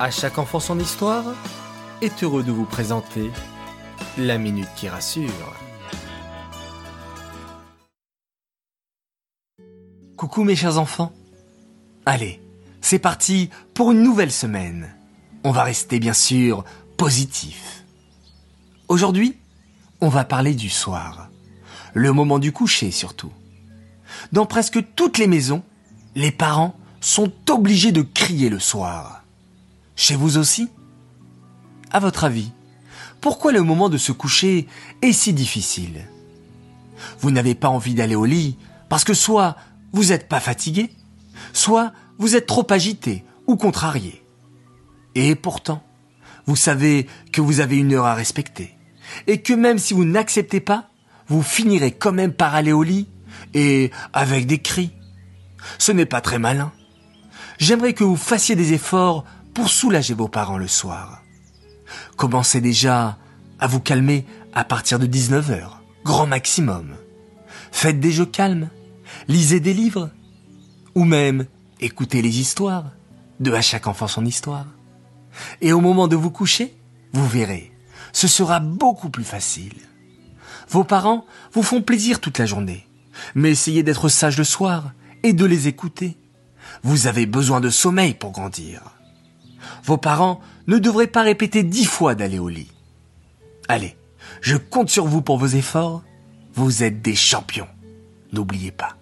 À chaque enfant son histoire est heureux de vous présenter la minute qui rassure. Coucou mes chers enfants. Allez, c'est parti pour une nouvelle semaine. On va rester bien sûr positif. Aujourd'hui, on va parler du soir. Le moment du coucher surtout. Dans presque toutes les maisons, les parents sont obligés de crier le soir. Chez vous aussi? À votre avis, pourquoi le moment de se coucher est si difficile? Vous n'avez pas envie d'aller au lit parce que soit vous n'êtes pas fatigué, soit vous êtes trop agité ou contrarié. Et pourtant, vous savez que vous avez une heure à respecter et que même si vous n'acceptez pas, vous finirez quand même par aller au lit et avec des cris. Ce n'est pas très malin. J'aimerais que vous fassiez des efforts pour soulager vos parents le soir. Commencez déjà à vous calmer à partir de 19h, grand maximum. Faites des jeux calmes, lisez des livres, ou même écoutez les histoires, de à chaque enfant son histoire. Et au moment de vous coucher, vous verrez, ce sera beaucoup plus facile. Vos parents vous font plaisir toute la journée, mais essayez d'être sage le soir et de les écouter. Vous avez besoin de sommeil pour grandir. Vos parents ne devraient pas répéter dix fois d'aller au lit. Allez, je compte sur vous pour vos efforts. Vous êtes des champions. N'oubliez pas.